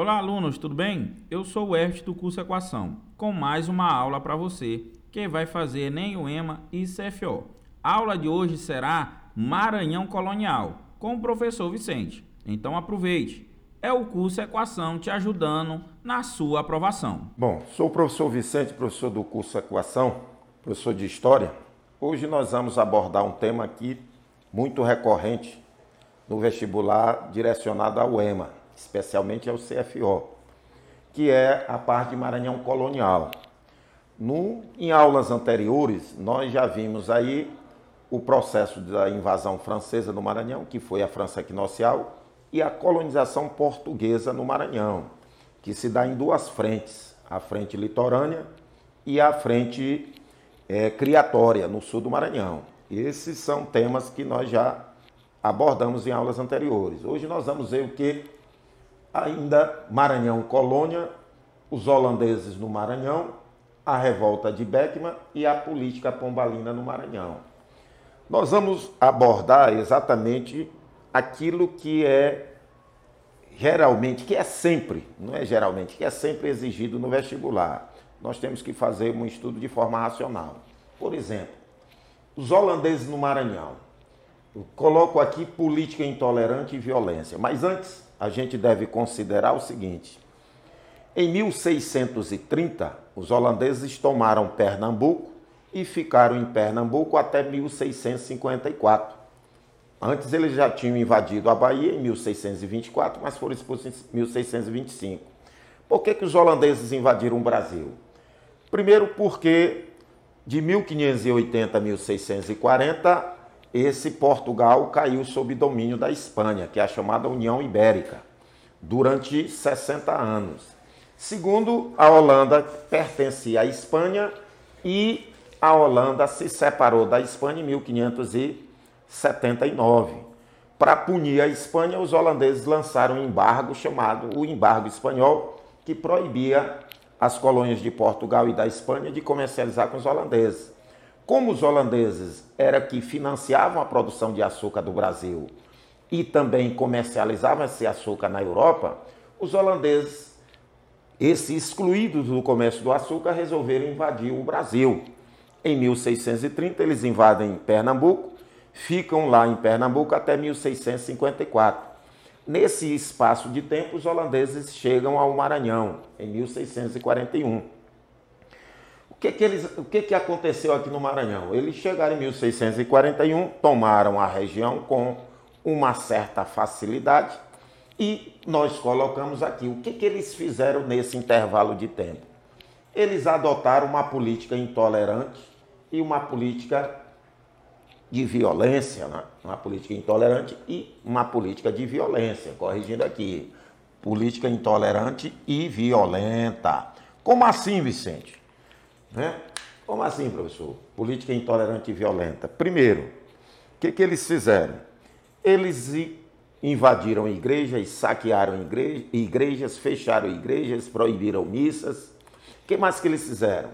Olá, alunos, tudo bem? Eu sou o Ert do curso Equação, com mais uma aula para você que vai fazer Enem, UEMA e CFO. A aula de hoje será Maranhão Colonial, com o professor Vicente. Então aproveite. É o curso Equação te ajudando na sua aprovação. Bom, sou o professor Vicente, professor do curso Equação, professor de História. Hoje nós vamos abordar um tema aqui muito recorrente no vestibular direcionado ao EMA, especialmente ao CFO, que é a parte de Maranhão colonial. No, em aulas anteriores, nós já vimos aí o processo da invasão francesa no Maranhão, que foi a França equinocial, e a colonização portuguesa no Maranhão, que se dá em duas frentes, a frente litorânea e a frente é, criatória, no sul do Maranhão. Esses são temas que nós já abordamos em aulas anteriores. Hoje nós vamos ver o que ainda Maranhão colônia, os holandeses no Maranhão, a revolta de Beckman e a política pombalina no Maranhão. Nós vamos abordar exatamente aquilo que é geralmente, que é sempre, não é geralmente, que é sempre exigido no vestibular. Nós temos que fazer um estudo de forma racional. Por exemplo, os holandeses no Maranhão. Eu coloco aqui política intolerante e violência. Mas antes, a gente deve considerar o seguinte: em 1630, os holandeses tomaram Pernambuco e ficaram em Pernambuco até 1654. Antes eles já tinham invadido a Bahia em 1624, mas foram expulsos em 1625. Por que, que os holandeses invadiram o Brasil? Primeiro porque de 1580 a 1640 esse Portugal caiu sob domínio da Espanha, que é a chamada União Ibérica, durante 60 anos. Segundo, a Holanda pertencia à Espanha e a Holanda se separou da Espanha em 1579. Para punir a Espanha, os holandeses lançaram um embargo chamado o Embargo Espanhol, que proibia as colônias de Portugal e da Espanha de comercializar com os holandeses. Como os holandeses era que financiavam a produção de açúcar do Brasil e também comercializavam esse açúcar na Europa, os holandeses, esses excluídos do comércio do açúcar, resolveram invadir o Brasil. Em 1630, eles invadem Pernambuco, ficam lá em Pernambuco até 1654. Nesse espaço de tempo, os holandeses chegam ao Maranhão, em 1641 que, que, eles, o que, que aconteceu aqui no Maranhão? Eles chegaram em 1641, tomaram a região com uma certa facilidade e nós colocamos aqui o que, que eles fizeram nesse intervalo de tempo. Eles adotaram uma política intolerante e uma política de violência, né? uma política intolerante e uma política de violência, corrigindo aqui, política intolerante e violenta. Como assim, Vicente? Né? Como assim, professor? Política intolerante e violenta. Primeiro, o que, que eles fizeram? Eles invadiram igrejas, saquearam igrejas, fecharam igrejas, proibiram missas. O que mais que eles fizeram?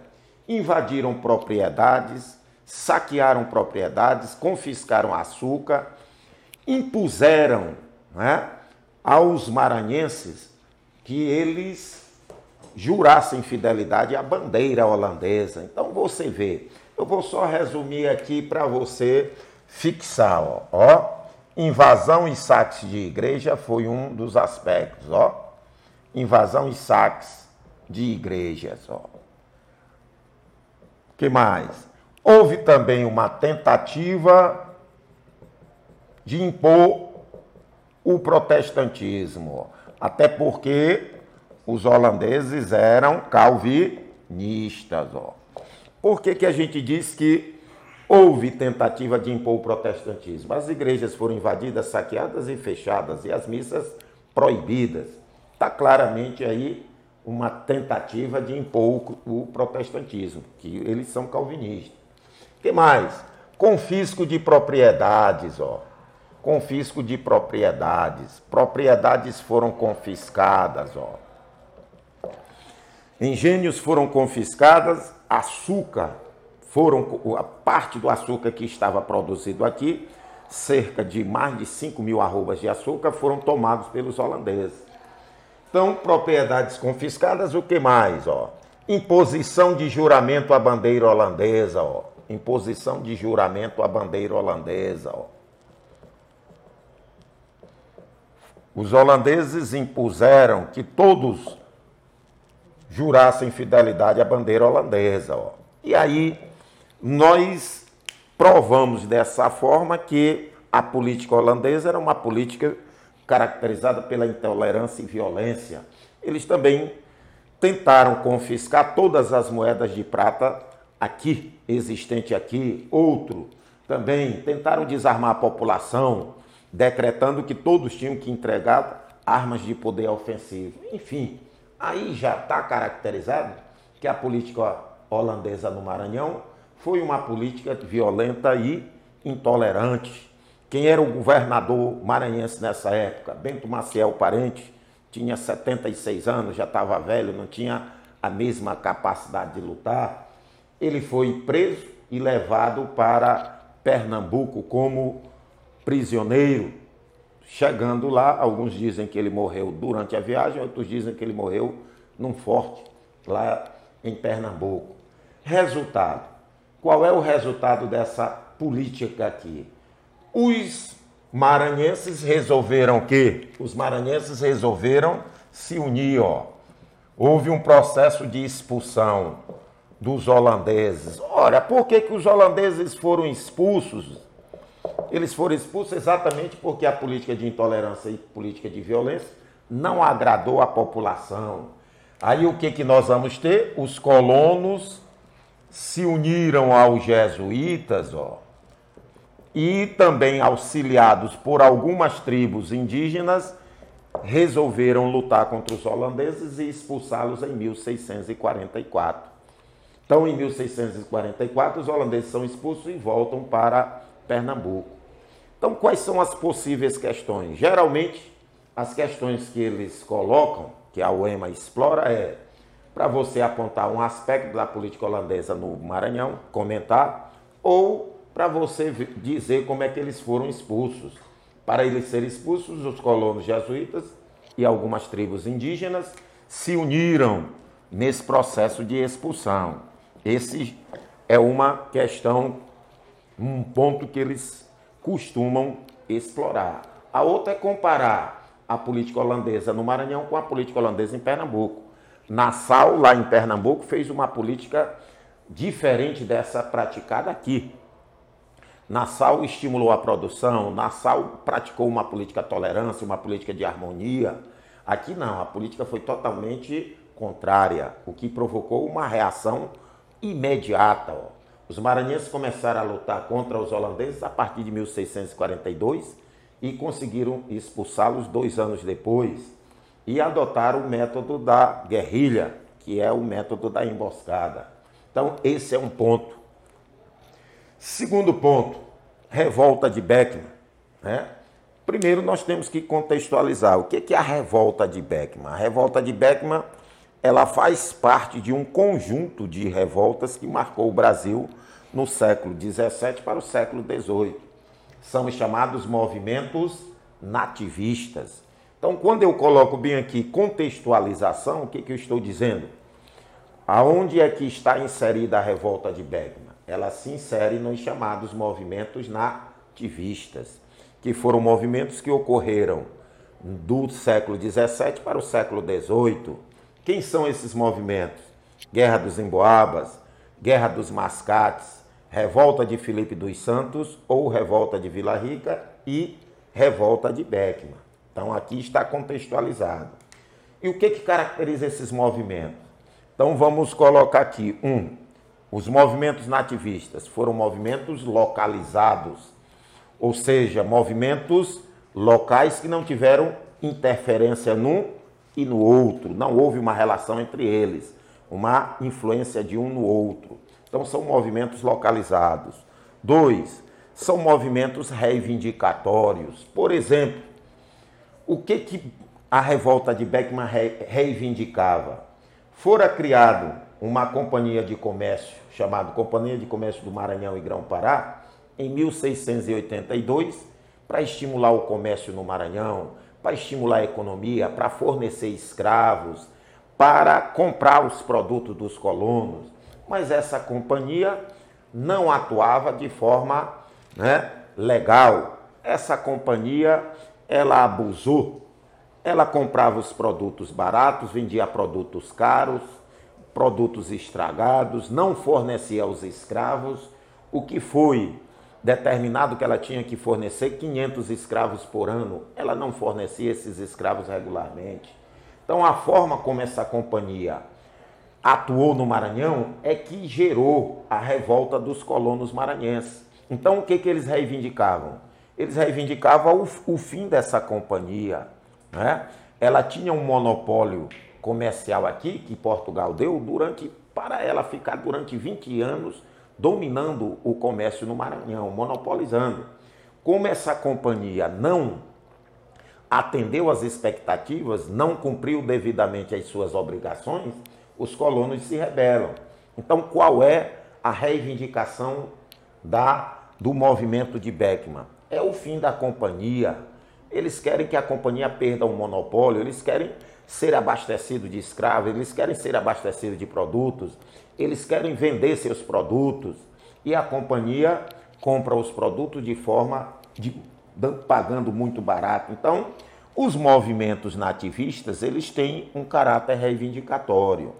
Invadiram propriedades, saquearam propriedades, confiscaram açúcar, impuseram né, aos maranhenses que eles jurassem fidelidade à bandeira holandesa. Então você vê, eu vou só resumir aqui para você fixar, ó, ó, invasão e saques de igreja foi um dos aspectos, ó. Invasão e saques de igrejas, ó. Que mais? Houve também uma tentativa de impor o protestantismo, até porque os holandeses eram calvinistas. Ó. Por que, que a gente diz que houve tentativa de impor o protestantismo? As igrejas foram invadidas, saqueadas e fechadas, e as missas proibidas. Está claramente aí uma tentativa de impor o protestantismo, que eles são calvinistas. Que mais? Confisco de propriedades, ó. Confisco de propriedades. Propriedades foram confiscadas, ó. Engenhos foram confiscadas, açúcar foram a parte do açúcar que estava produzido aqui, cerca de mais de 5 mil arrobas de açúcar foram tomados pelos holandeses. Então, propriedades confiscadas, o que mais? Ó? Imposição de juramento à bandeira holandesa. Ó. Imposição de juramento à bandeira holandesa. Ó. Os holandeses impuseram que todos jurassem fidelidade à bandeira holandesa. Ó. E aí nós provamos dessa forma que a política holandesa era uma política caracterizada pela intolerância e violência. Eles também tentaram confiscar todas as moedas de prata aqui, existente aqui, outro também tentaram desarmar a população, decretando que todos tinham que entregar armas de poder ofensivo. Enfim, aí já está caracterizado que a política holandesa no Maranhão foi uma política violenta e intolerante. Quem era o governador maranhense nessa época? Bento Maciel Parente, tinha 76 anos, já estava velho, não tinha a mesma capacidade de lutar. Ele foi preso e levado para Pernambuco como prisioneiro. Chegando lá, alguns dizem que ele morreu durante a viagem, outros dizem que ele morreu num forte lá em Pernambuco. Resultado: qual é o resultado dessa política aqui? Os maranhenses resolveram que os maranhenses resolveram se unir, ó. Houve um processo de expulsão dos holandeses. Ora, por que, que os holandeses foram expulsos? Eles foram expulsos exatamente porque a política de intolerância e política de violência não agradou a população. Aí o que, que nós vamos ter? Os colonos se uniram aos jesuítas, ó, e também auxiliados por algumas tribos indígenas, resolveram lutar contra os holandeses e expulsá-los em 1644. Então, em 1644, os holandeses são expulsos e voltam para Pernambuco. Então, quais são as possíveis questões? Geralmente, as questões que eles colocam, que a UEMA explora, é para você apontar um aspecto da política holandesa no Maranhão, comentar, ou para você dizer como é que eles foram expulsos. Para eles serem expulsos, os colonos jesuítas e algumas tribos indígenas se uniram nesse processo de expulsão. Esse é uma questão, um ponto que eles costumam explorar. A outra é comparar a política holandesa no Maranhão com a política holandesa em Pernambuco. Nassau, lá em Pernambuco, fez uma política diferente dessa praticada aqui. Nassau estimulou a produção, Nassau praticou uma política de tolerância, uma política de harmonia. Aqui não, a política foi totalmente contrária, o que provocou uma reação imediata. Ó. Os maranhenses começaram a lutar contra os holandeses a partir de 1642 e conseguiram expulsá-los dois anos depois e adotaram o método da guerrilha, que é o método da emboscada. Então, esse é um ponto. Segundo ponto, revolta de Beckman. Né? Primeiro, nós temos que contextualizar o que é a revolta de Beckman. A revolta de Beckman ela faz parte de um conjunto de revoltas que marcou o Brasil no século XVII para o século XVIII. São os chamados movimentos nativistas. Então, quando eu coloco bem aqui contextualização, o que, que eu estou dizendo? Aonde é que está inserida a revolta de Beckman? Ela se insere nos chamados movimentos nativistas, que foram movimentos que ocorreram do século XVII para o século XVIII. Quem são esses movimentos? Guerra dos Emboabas, Guerra dos Mascates, Revolta de Filipe dos Santos ou Revolta de Vila Rica e Revolta de Beckman. Então aqui está contextualizado. E o que, que caracteriza esses movimentos? Então vamos colocar aqui um. Os movimentos nativistas foram movimentos localizados, ou seja, movimentos locais que não tiveram interferência num e no outro, não houve uma relação entre eles, uma influência de um no outro. Então são movimentos localizados. Dois, são movimentos reivindicatórios. Por exemplo, o que, que a revolta de Beckman reivindicava? Fora criado uma companhia de comércio chamada Companhia de Comércio do Maranhão e Grão-Pará em 1682 para estimular o comércio no Maranhão, para estimular a economia, para fornecer escravos, para comprar os produtos dos colonos. Mas essa companhia não atuava de forma né, legal. Essa companhia ela abusou. Ela comprava os produtos baratos, vendia produtos caros, produtos estragados, não fornecia aos escravos o que foi determinado que ela tinha que fornecer 500 escravos por ano, ela não fornecia esses escravos regularmente. Então, a forma como essa companhia atuou no Maranhão é que gerou a revolta dos colonos maranhenses. Então, o que, que eles reivindicavam? Eles reivindicavam o, o fim dessa companhia. Né? Ela tinha um monopólio comercial aqui, que Portugal deu, durante para ela ficar durante 20 anos dominando o comércio no Maranhão, monopolizando. Como essa companhia não atendeu às expectativas, não cumpriu devidamente as suas obrigações, os colonos se rebelam. Então, qual é a reivindicação da, do movimento de Beckman? É o fim da companhia. Eles querem que a companhia perda o monopólio, eles querem ser abastecido de escravos, eles querem ser abastecidos de produtos, eles querem vender seus produtos e a companhia compra os produtos de forma de pagando muito barato. Então, os movimentos nativistas, eles têm um caráter reivindicatório.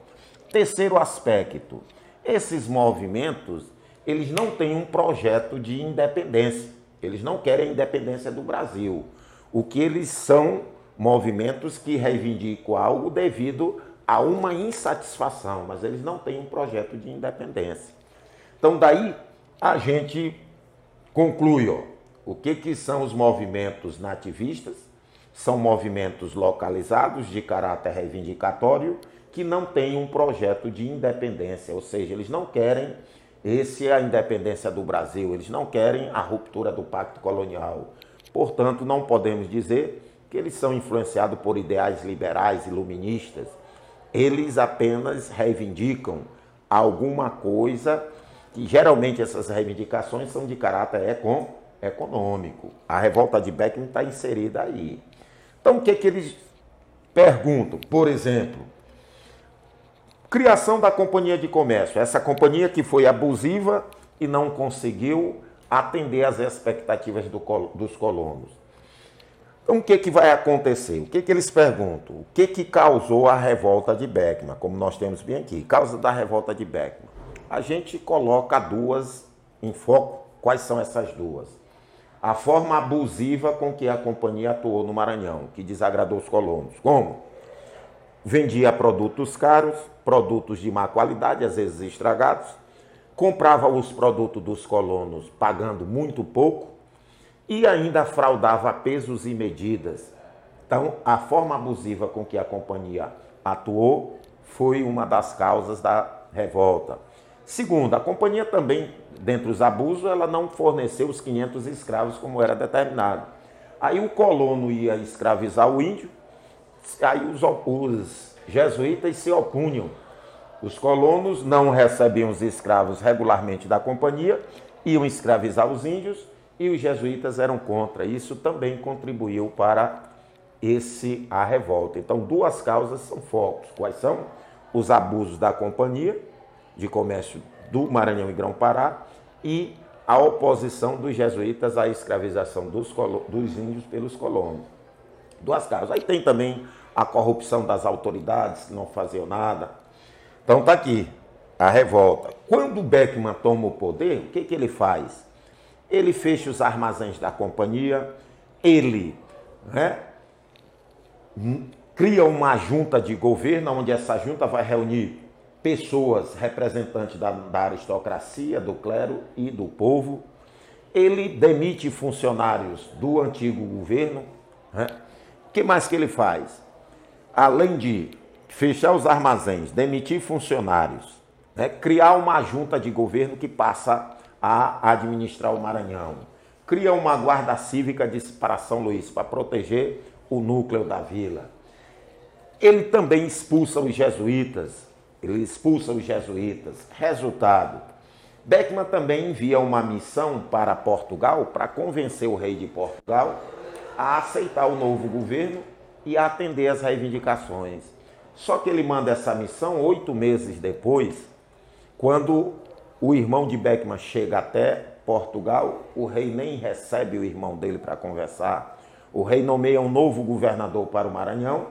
Terceiro aspecto, esses movimentos, eles não têm um projeto de independência. Eles não querem a independência do Brasil. O que eles são movimentos que reivindicam algo devido a uma insatisfação, mas eles não têm um projeto de independência. Então daí a gente conclui, ó, o que, que são os movimentos nativistas? São movimentos localizados de caráter reivindicatório que não têm um projeto de independência, ou seja, eles não querem esse é a independência do Brasil, eles não querem a ruptura do pacto colonial. Portanto, não podemos dizer que eles são influenciados por ideais liberais, iluministas, eles apenas reivindicam alguma coisa que geralmente essas reivindicações são de caráter econ, econômico. A revolta de Beckman está inserida aí. Então, o que, que eles perguntam? Por exemplo, criação da companhia de comércio. Essa companhia que foi abusiva e não conseguiu atender às expectativas do, dos colonos. Então, o que, que vai acontecer? O que, que eles perguntam? O que, que causou a revolta de Beckman, como nós temos bem aqui? Causa da revolta de Beckman. A gente coloca duas em foco. Quais são essas duas? A forma abusiva com que a companhia atuou no Maranhão, que desagradou os colonos. Como? Vendia produtos caros, produtos de má qualidade, às vezes estragados, comprava os produtos dos colonos pagando muito pouco, e ainda fraudava pesos e medidas. Então, a forma abusiva com que a companhia atuou foi uma das causas da revolta. Segundo, a companhia também, dentre os abusos, ela não forneceu os 500 escravos como era determinado. Aí o colono ia escravizar o índio, aí os, os jesuítas se opunham. Os colonos não recebiam os escravos regularmente da companhia, iam escravizar os índios, e os jesuítas eram contra. Isso também contribuiu para esse a revolta. Então, duas causas são focos. Quais são? Os abusos da companhia de comércio do Maranhão e Grão-Pará e a oposição dos jesuítas à escravização dos, dos índios pelos colonos. Duas causas. Aí tem também a corrupção das autoridades, que não faziam nada. Então tá aqui a revolta. Quando Beckman toma o poder, o que, que ele faz? Ele fecha os armazéns da companhia, ele né, cria uma junta de governo, onde essa junta vai reunir pessoas representantes da, da aristocracia, do clero e do povo. Ele demite funcionários do antigo governo. Né? O que mais que ele faz? Além de fechar os armazéns, demitir funcionários, né? criar uma junta de governo que passa a administrar o Maranhão. Cria uma guarda cívica de, para São Luís, para proteger o núcleo da vila. Ele também expulsa os jesuítas. Ele expulsa os jesuítas. Resultado: Beckman também envia uma missão para Portugal para convencer o rei de Portugal a aceitar o novo governo e a atender as reivindicações. Só que ele manda essa missão oito meses depois, quando o irmão de Beckman chega até Portugal, o rei nem recebe o irmão dele para conversar. O rei nomeia um novo governador para o Maranhão.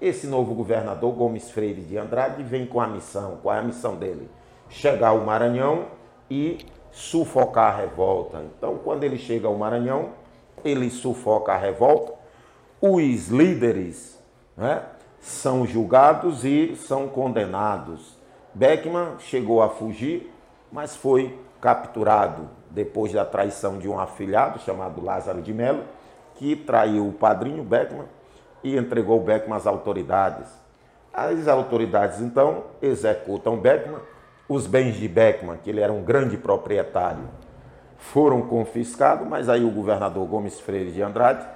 Esse novo governador, Gomes Freire de Andrade, vem com a missão. Qual é a missão dele? Chegar ao Maranhão e sufocar a revolta. Então, quando ele chega ao Maranhão, ele sufoca a revolta. Os líderes né, são julgados e são condenados. Beckman chegou a fugir, mas foi capturado depois da traição de um afilhado chamado Lázaro de Melo, que traiu o padrinho Beckman e entregou Beckman às autoridades. As autoridades então executam Beckman, os bens de Beckman, que ele era um grande proprietário, foram confiscados, mas aí o governador Gomes Freire de Andrade,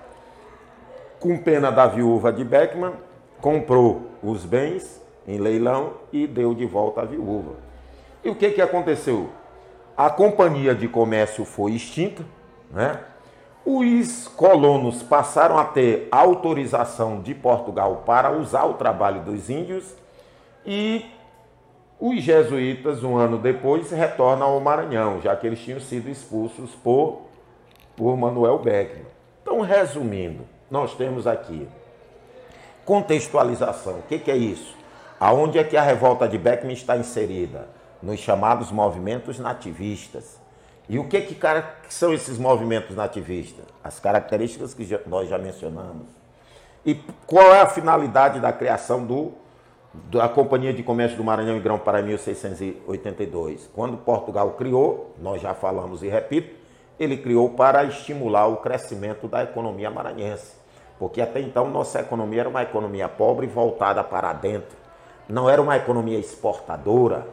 com pena da viúva de Beckman, comprou os bens em leilão e deu de volta à viúva. E o que, que aconteceu? A companhia de comércio foi extinta, né? Os colonos passaram a ter autorização de Portugal para usar o trabalho dos índios e os jesuítas, um ano depois, retornam ao Maranhão, já que eles tinham sido expulsos por, por Manuel Beckman. Então, resumindo, nós temos aqui contextualização. O que, que é isso? Aonde é que a revolta de Beckman está inserida? Nos chamados movimentos nativistas. E o que, que, que são esses movimentos nativistas? As características que já, nós já mencionamos. E qual é a finalidade da criação do da Companhia de Comércio do Maranhão e Grão-Pará em 1682. Quando Portugal criou, nós já falamos e repito, ele criou para estimular o crescimento da economia maranhense. Porque até então nossa economia era uma economia pobre voltada para dentro. Não era uma economia exportadora.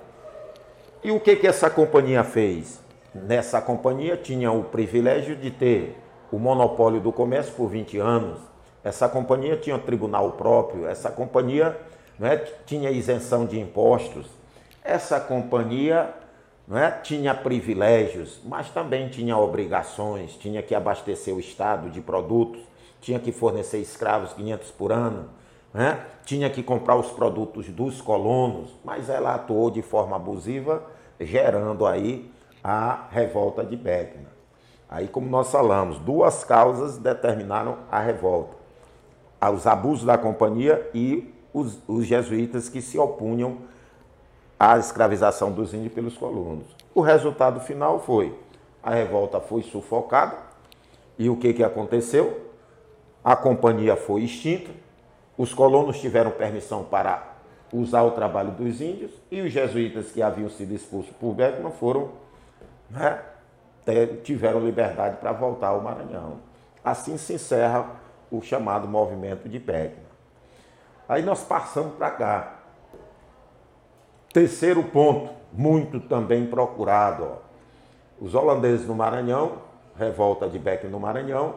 E o que, que essa companhia fez? Nessa companhia tinha o privilégio de ter o monopólio do comércio por 20 anos. Essa companhia tinha um tribunal próprio. Essa companhia é, tinha isenção de impostos. Essa companhia é, tinha privilégios, mas também tinha obrigações, tinha que abastecer o Estado de produtos, tinha que fornecer escravos 500 por ano, é, tinha que comprar os produtos dos colonos, mas ela atuou de forma abusiva, gerando aí a revolta de Beckman. Aí, como nós falamos, duas causas determinaram a revolta: os abusos da companhia e os, os jesuítas que se opunham à escravização dos índios pelos colonos. O resultado final foi: a revolta foi sufocada e o que, que aconteceu? A companhia foi extinta, os colonos tiveram permissão para usar o trabalho dos índios e os jesuítas que haviam sido expulsos por Beckman foram, né, tiveram liberdade para voltar ao Maranhão. Assim se encerra o chamado movimento de Beckman. Aí nós passamos para cá. Terceiro ponto, muito também procurado. Ó. Os holandeses no Maranhão, revolta de Beck no Maranhão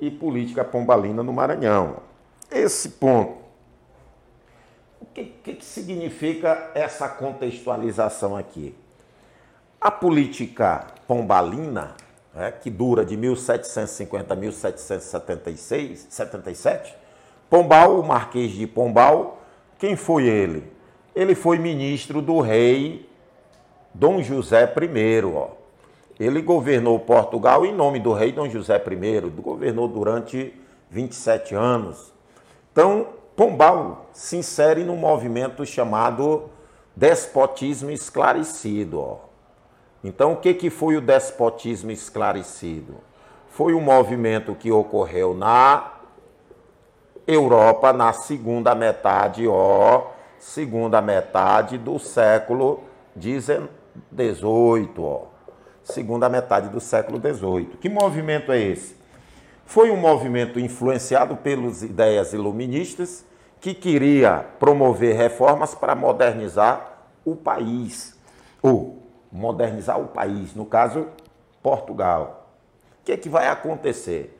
e política pombalina no Maranhão. Esse ponto. O que, que, significa essa contextualização aqui? A política pombalina, né, que dura de 1750 a 1776, 77, Pombal, o Marquês de Pombal, quem foi ele? Ele foi ministro do rei Dom José I. Ó. Ele governou Portugal em nome do rei Dom José I, governou durante 27 anos. Então, Pombal se insere num movimento chamado despotismo esclarecido. Ó. Então, o que, que foi o despotismo esclarecido? Foi um movimento que ocorreu na Europa na segunda metade, ó, segunda metade do século XVIII, ó, segunda metade do século XVIII. Que movimento é esse? Foi um movimento influenciado pelas ideias iluministas que queria promover reformas para modernizar o país, ou modernizar o país, no caso, Portugal. O que, é que vai acontecer?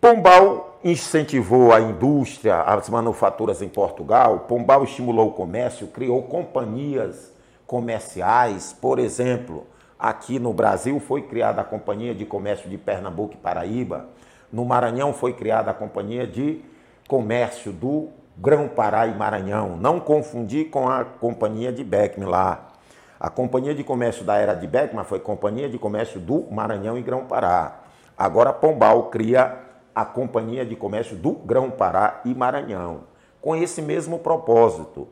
Pombal incentivou a indústria, as manufaturas em Portugal. Pombal estimulou o comércio, criou companhias comerciais. Por exemplo, aqui no Brasil foi criada a Companhia de Comércio de Pernambuco e Paraíba. no Maranhão foi criada a Companhia de Comércio do Grão-Pará e Maranhão. Não confundir com a Companhia de Beckman lá. A Companhia de Comércio da era de Beckman foi Companhia de Comércio do Maranhão e Grão-Pará. Agora Pombal cria a Companhia de Comércio do Grão-Pará e Maranhão, com esse mesmo propósito.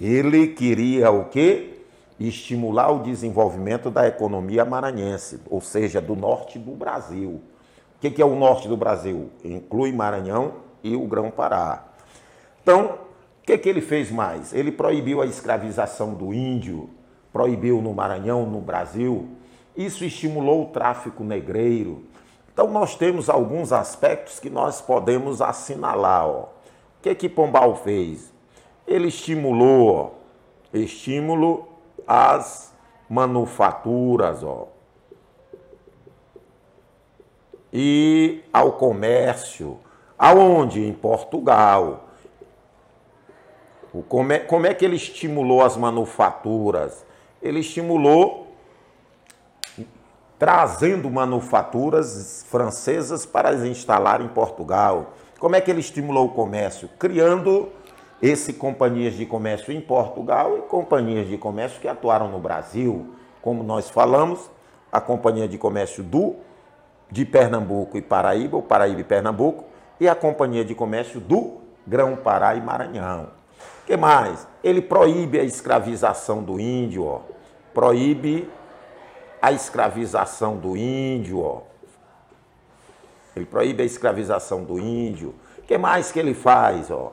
Ele queria o quê? Estimular o desenvolvimento da economia maranhense, ou seja, do norte do Brasil. O que é o norte do Brasil? Inclui Maranhão e o Grão-Pará. Então, o que, que ele fez mais? Ele proibiu a escravização do índio, proibiu no Maranhão, no Brasil. Isso estimulou o tráfico negreiro. Então, nós temos alguns aspectos que nós podemos assinalar. Ó. O que, que Pombal fez? Ele estimulou, ó, estímulo às manufaturas, ó, e ao comércio. Aonde? Em Portugal. Como é, como é que ele estimulou as manufaturas? Ele estimulou trazendo manufaturas francesas para as instalar em Portugal. Como é que ele estimulou o comércio? Criando esse companhias de comércio em Portugal e companhias de comércio que atuaram no Brasil. Como nós falamos, a Companhia de Comércio do de Pernambuco e Paraíba, o Paraíba e Pernambuco, e a Companhia de Comércio do Grão-Pará e Maranhão. Que mais? Ele proíbe a escravização do índio, ó. proíbe a escravização do índio. Ó. Ele proíbe a escravização do índio. Que mais que ele faz? Ó?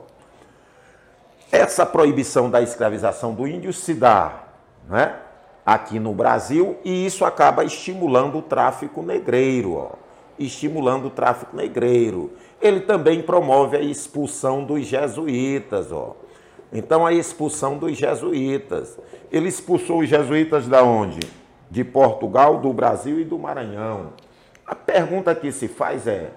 Essa proibição da escravização do índio se dá né, aqui no Brasil e isso acaba estimulando o tráfico negreiro, ó, estimulando o tráfico negreiro. Ele também promove a expulsão dos jesuítas, ó. Então a expulsão dos jesuítas. Ele expulsou os jesuítas da onde? De Portugal, do Brasil e do Maranhão. A pergunta que se faz é: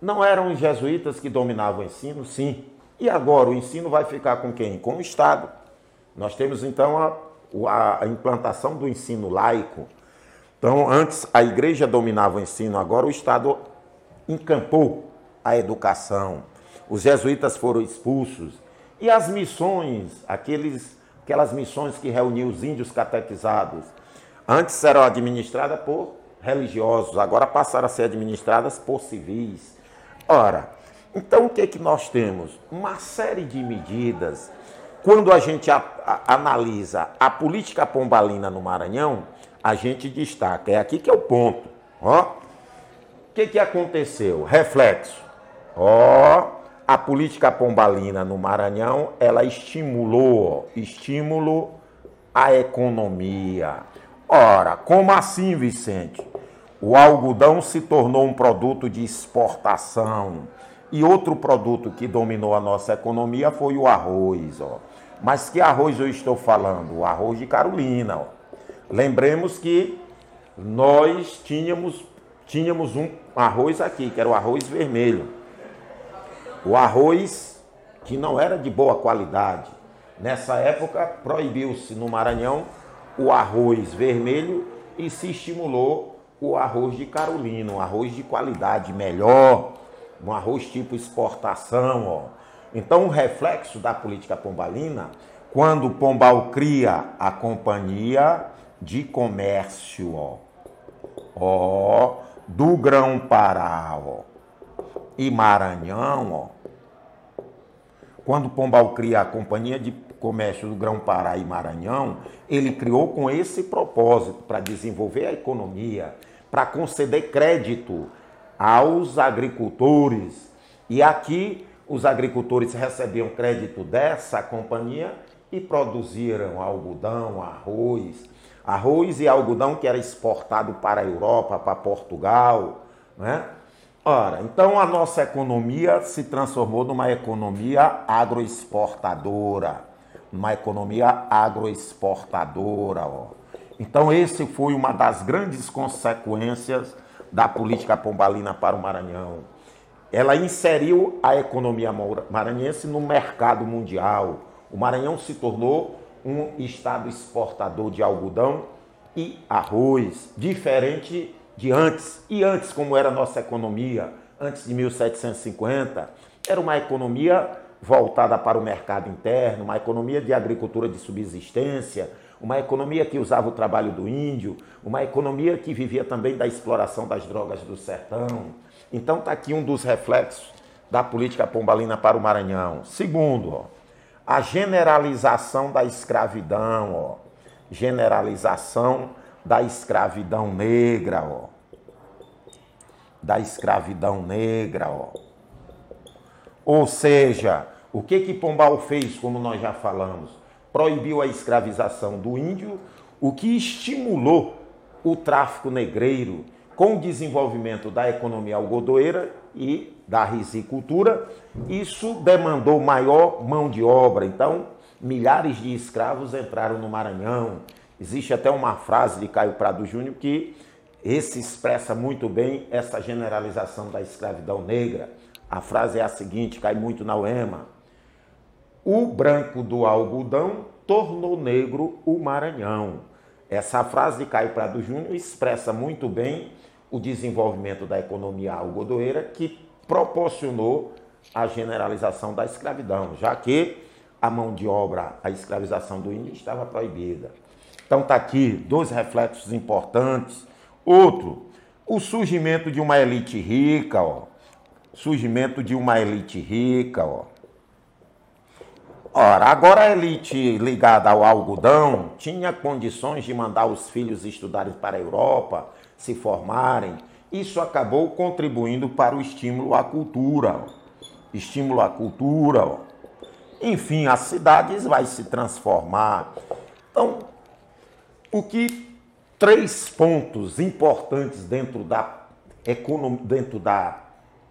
não eram os jesuítas que dominavam o ensino? Sim. E agora o ensino vai ficar com quem? Com o Estado. Nós temos então a a, implantação do ensino laico. Então, antes a igreja dominava o ensino, agora o Estado encampou a educação. Os jesuítas foram expulsos. E as missões, aqueles, aquelas missões que reuniam os índios catequizados, antes eram administradas por religiosos, agora passaram a ser administradas por civis. Ora, então o que, é que nós temos? Uma série de medidas quando a gente a, a, analisa a política pombalina no Maranhão, a gente destaca, é aqui que é o ponto. Ó, o que, que aconteceu? Reflexo. Ó, a política pombalina no Maranhão, ela estimulou, estímulo a economia. Ora, como assim, Vicente? O algodão se tornou um produto de exportação. E outro produto que dominou a nossa economia foi o arroz. Ó. Mas que arroz eu estou falando? O arroz de Carolina. Ó. Lembremos que nós tínhamos, tínhamos um arroz aqui, que era o arroz vermelho. O arroz que não era de boa qualidade. Nessa época proibiu-se no Maranhão o arroz vermelho e se estimulou o arroz de Carolina, um arroz de qualidade melhor, um arroz tipo exportação, ó. Então, o reflexo da política pombalina, quando Pombal cria a companhia de comércio, ó, ó do Grão-Pará, e Maranhão, ó, quando Pombal cria a companhia de comércio do Grão-Pará e Maranhão, ele criou com esse propósito para desenvolver a economia, para conceder crédito aos agricultores. E aqui os agricultores recebiam crédito dessa companhia e produziram algodão, arroz, arroz e algodão que era exportado para a Europa, para Portugal, né? Ora, então a nossa economia se transformou numa economia agroexportadora, uma economia agroexportadora, ó. Então esse foi uma das grandes consequências da política pombalina para o Maranhão ela inseriu a economia maranhense no mercado mundial. O Maranhão se tornou um estado exportador de algodão e arroz, diferente de antes. E antes, como era a nossa economia? antes de 1750, era uma economia voltada para o mercado interno, uma economia de agricultura de subsistência, uma economia que usava o trabalho do índio, uma economia que vivia também da exploração das drogas do sertão. Então está aqui um dos reflexos da política pombalina para o Maranhão. Segundo, ó, a generalização da escravidão, ó, generalização da escravidão negra, ó, da escravidão negra, ó. Ou seja, o que que Pombal fez, como nós já falamos? Proibiu a escravização do índio, o que estimulou o tráfico negreiro com o desenvolvimento da economia algodoeira e da risicultura. Isso demandou maior mão de obra. Então, milhares de escravos entraram no Maranhão. Existe até uma frase de Caio Prado Júnior que esse expressa muito bem essa generalização da escravidão negra. A frase é a seguinte, cai muito na UEMA. O branco do algodão tornou negro o Maranhão. Essa frase de Caio Prado Júnior expressa muito bem o desenvolvimento da economia algodoeira que proporcionou a generalização da escravidão, já que a mão de obra, a escravização do índio estava proibida. Então está aqui dois reflexos importantes Outro, o surgimento de uma elite rica, ó. Surgimento de uma elite rica, ó. Ora, agora a elite ligada ao algodão tinha condições de mandar os filhos estudarem para a Europa, se formarem. Isso acabou contribuindo para o estímulo à cultura. Estímulo à cultura. Enfim, as cidades vai se transformar. Então, o que três pontos importantes dentro da economia, dentro da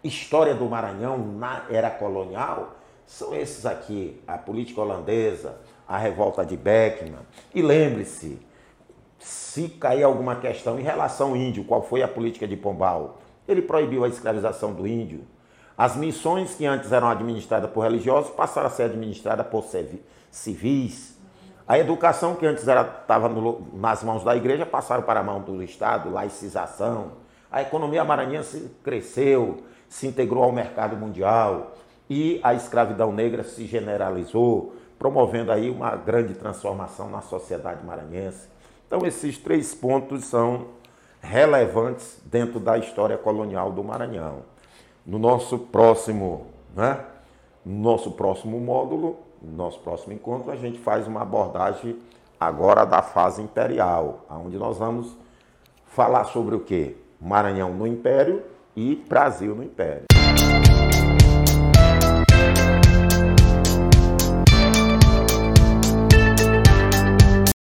história do Maranhão na era colonial são esses aqui: a política holandesa, a revolta de Beckman. E lembre-se, se cair alguma questão em relação ao índio, qual foi a política de Pombal? Ele proibiu a escravização do índio. As missões que antes eram administradas por religiosos passaram a ser administradas por civis. A educação que antes estava nas mãos da igreja passaram para a mão do Estado, laicização. A economia maranhense cresceu, se integrou ao mercado mundial e a escravidão negra se generalizou, promovendo aí uma grande transformação na sociedade maranhense. Então esses três pontos são relevantes dentro da história colonial do Maranhão. No nosso próximo, né? No nosso próximo módulo, no nosso próximo encontro, a gente faz uma abordagem agora da fase imperial, onde nós vamos falar sobre o que? Maranhão no Império e Brasil no Império. Thank you.